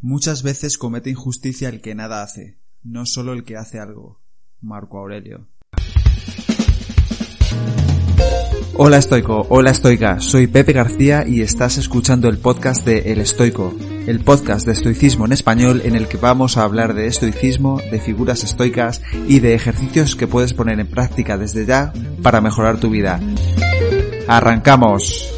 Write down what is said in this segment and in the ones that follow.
Muchas veces comete injusticia el que nada hace, no solo el que hace algo. Marco Aurelio. Hola estoico, hola estoica, soy Pepe García y estás escuchando el podcast de El Estoico, el podcast de estoicismo en español en el que vamos a hablar de estoicismo, de figuras estoicas y de ejercicios que puedes poner en práctica desde ya para mejorar tu vida. ¡Arrancamos!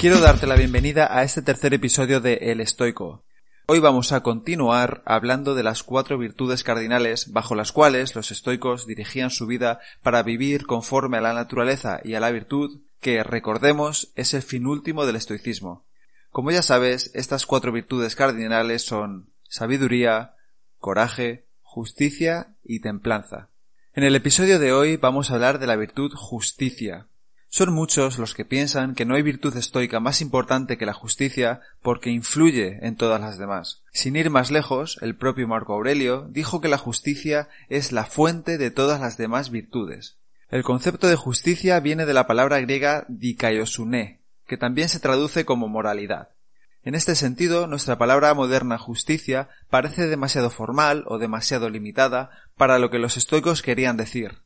Quiero darte la bienvenida a este tercer episodio de El Estoico. Hoy vamos a continuar hablando de las cuatro virtudes cardinales bajo las cuales los estoicos dirigían su vida para vivir conforme a la naturaleza y a la virtud, que, recordemos, es el fin último del estoicismo. Como ya sabes, estas cuatro virtudes cardinales son sabiduría, coraje, justicia y templanza. En el episodio de hoy vamos a hablar de la virtud justicia, son muchos los que piensan que no hay virtud estoica más importante que la justicia porque influye en todas las demás. Sin ir más lejos, el propio Marco Aurelio dijo que la justicia es la fuente de todas las demás virtudes. El concepto de justicia viene de la palabra griega dikaiosune, que también se traduce como moralidad. En este sentido, nuestra palabra moderna justicia parece demasiado formal o demasiado limitada para lo que los estoicos querían decir.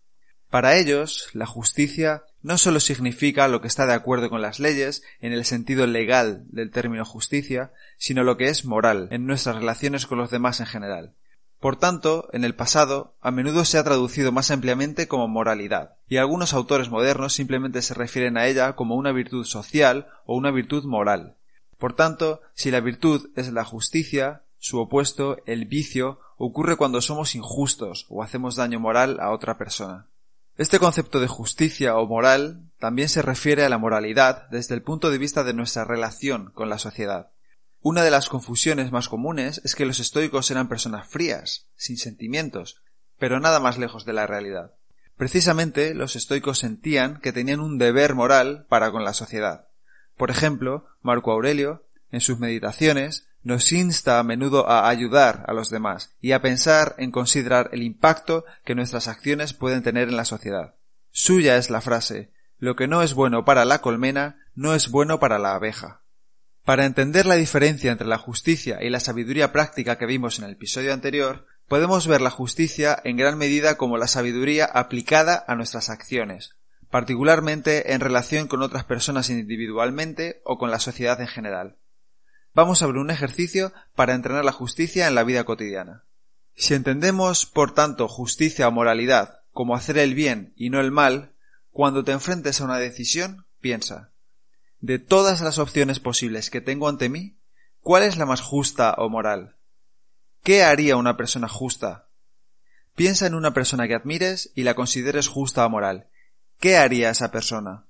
Para ellos, la justicia no solo significa lo que está de acuerdo con las leyes en el sentido legal del término justicia, sino lo que es moral en nuestras relaciones con los demás en general. Por tanto, en el pasado, a menudo se ha traducido más ampliamente como moralidad, y algunos autores modernos simplemente se refieren a ella como una virtud social o una virtud moral. Por tanto, si la virtud es la justicia, su opuesto, el vicio, ocurre cuando somos injustos o hacemos daño moral a otra persona. Este concepto de justicia o moral también se refiere a la moralidad desde el punto de vista de nuestra relación con la sociedad. Una de las confusiones más comunes es que los estoicos eran personas frías, sin sentimientos, pero nada más lejos de la realidad. Precisamente los estoicos sentían que tenían un deber moral para con la sociedad. Por ejemplo, Marco Aurelio, en sus meditaciones, nos insta a menudo a ayudar a los demás y a pensar en considerar el impacto que nuestras acciones pueden tener en la sociedad. Suya es la frase lo que no es bueno para la colmena no es bueno para la abeja. Para entender la diferencia entre la justicia y la sabiduría práctica que vimos en el episodio anterior, podemos ver la justicia en gran medida como la sabiduría aplicada a nuestras acciones, particularmente en relación con otras personas individualmente o con la sociedad en general vamos a ver un ejercicio para entrenar la justicia en la vida cotidiana. Si entendemos, por tanto, justicia o moralidad como hacer el bien y no el mal, cuando te enfrentes a una decisión, piensa, de todas las opciones posibles que tengo ante mí, ¿cuál es la más justa o moral? ¿Qué haría una persona justa? Piensa en una persona que admires y la consideres justa o moral. ¿Qué haría esa persona?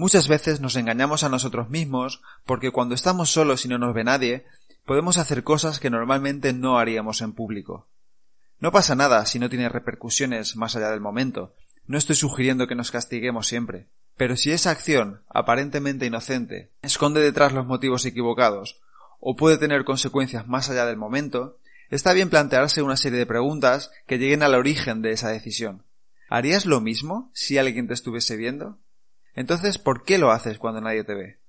Muchas veces nos engañamos a nosotros mismos porque cuando estamos solos y no nos ve nadie, podemos hacer cosas que normalmente no haríamos en público. No pasa nada si no tiene repercusiones más allá del momento. No estoy sugiriendo que nos castiguemos siempre. Pero si esa acción, aparentemente inocente, esconde detrás los motivos equivocados, o puede tener consecuencias más allá del momento, está bien plantearse una serie de preguntas que lleguen al origen de esa decisión. ¿Harías lo mismo si alguien te estuviese viendo? Entonces, ¿por qué lo haces cuando nadie te ve?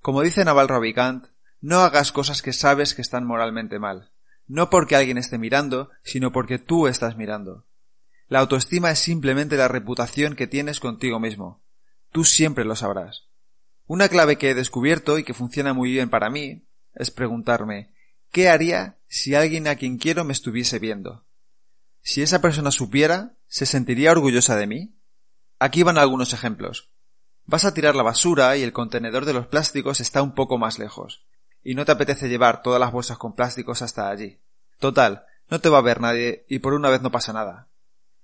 Como dice Naval Ravikant, no hagas cosas que sabes que están moralmente mal, no porque alguien esté mirando, sino porque tú estás mirando. La autoestima es simplemente la reputación que tienes contigo mismo. Tú siempre lo sabrás. Una clave que he descubierto y que funciona muy bien para mí es preguntarme ¿qué haría si alguien a quien quiero me estuviese viendo? Si esa persona supiera, ¿se sentiría orgullosa de mí? Aquí van algunos ejemplos. Vas a tirar la basura y el contenedor de los plásticos está un poco más lejos, y no te apetece llevar todas las bolsas con plásticos hasta allí. Total, no te va a ver nadie y por una vez no pasa nada.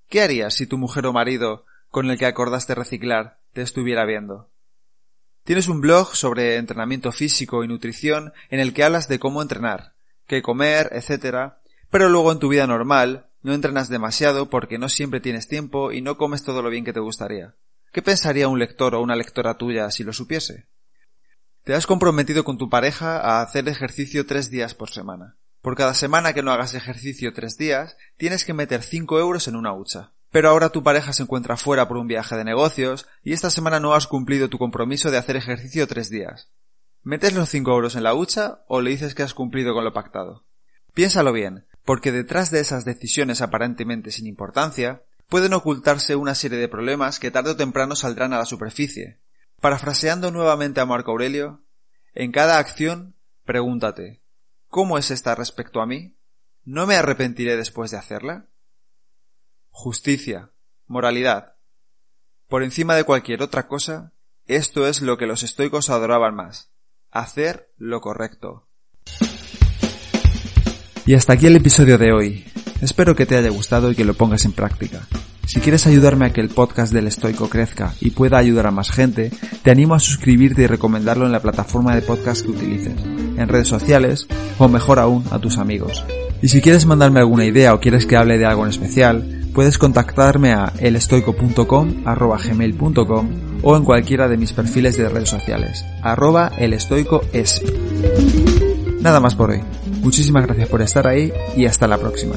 ¿Qué harías si tu mujer o marido, con el que acordaste reciclar, te estuviera viendo? Tienes un blog sobre entrenamiento físico y nutrición en el que hablas de cómo entrenar, qué comer, etc. Pero luego en tu vida normal no entrenas demasiado porque no siempre tienes tiempo y no comes todo lo bien que te gustaría. ¿Qué pensaría un lector o una lectora tuya si lo supiese? Te has comprometido con tu pareja a hacer ejercicio tres días por semana. Por cada semana que no hagas ejercicio tres días, tienes que meter cinco euros en una hucha. Pero ahora tu pareja se encuentra fuera por un viaje de negocios y esta semana no has cumplido tu compromiso de hacer ejercicio tres días. ¿Metes los cinco euros en la hucha o le dices que has cumplido con lo pactado? Piénsalo bien, porque detrás de esas decisiones aparentemente sin importancia, pueden ocultarse una serie de problemas que tarde o temprano saldrán a la superficie. Parafraseando nuevamente a Marco Aurelio, en cada acción, pregúntate, ¿cómo es esta respecto a mí? ¿No me arrepentiré después de hacerla? Justicia, moralidad. Por encima de cualquier otra cosa, esto es lo que los estoicos adoraban más, hacer lo correcto. Y hasta aquí el episodio de hoy. Espero que te haya gustado y que lo pongas en práctica. Si quieres ayudarme a que el podcast del estoico crezca y pueda ayudar a más gente, te animo a suscribirte y recomendarlo en la plataforma de podcast que utilices, en redes sociales o mejor aún a tus amigos. Y si quieres mandarme alguna idea o quieres que hable de algo en especial, puedes contactarme a elestoico.com gmail.com o en cualquiera de mis perfiles de redes sociales, arroba elestoicoesp. Nada más por hoy. Muchísimas gracias por estar ahí y hasta la próxima.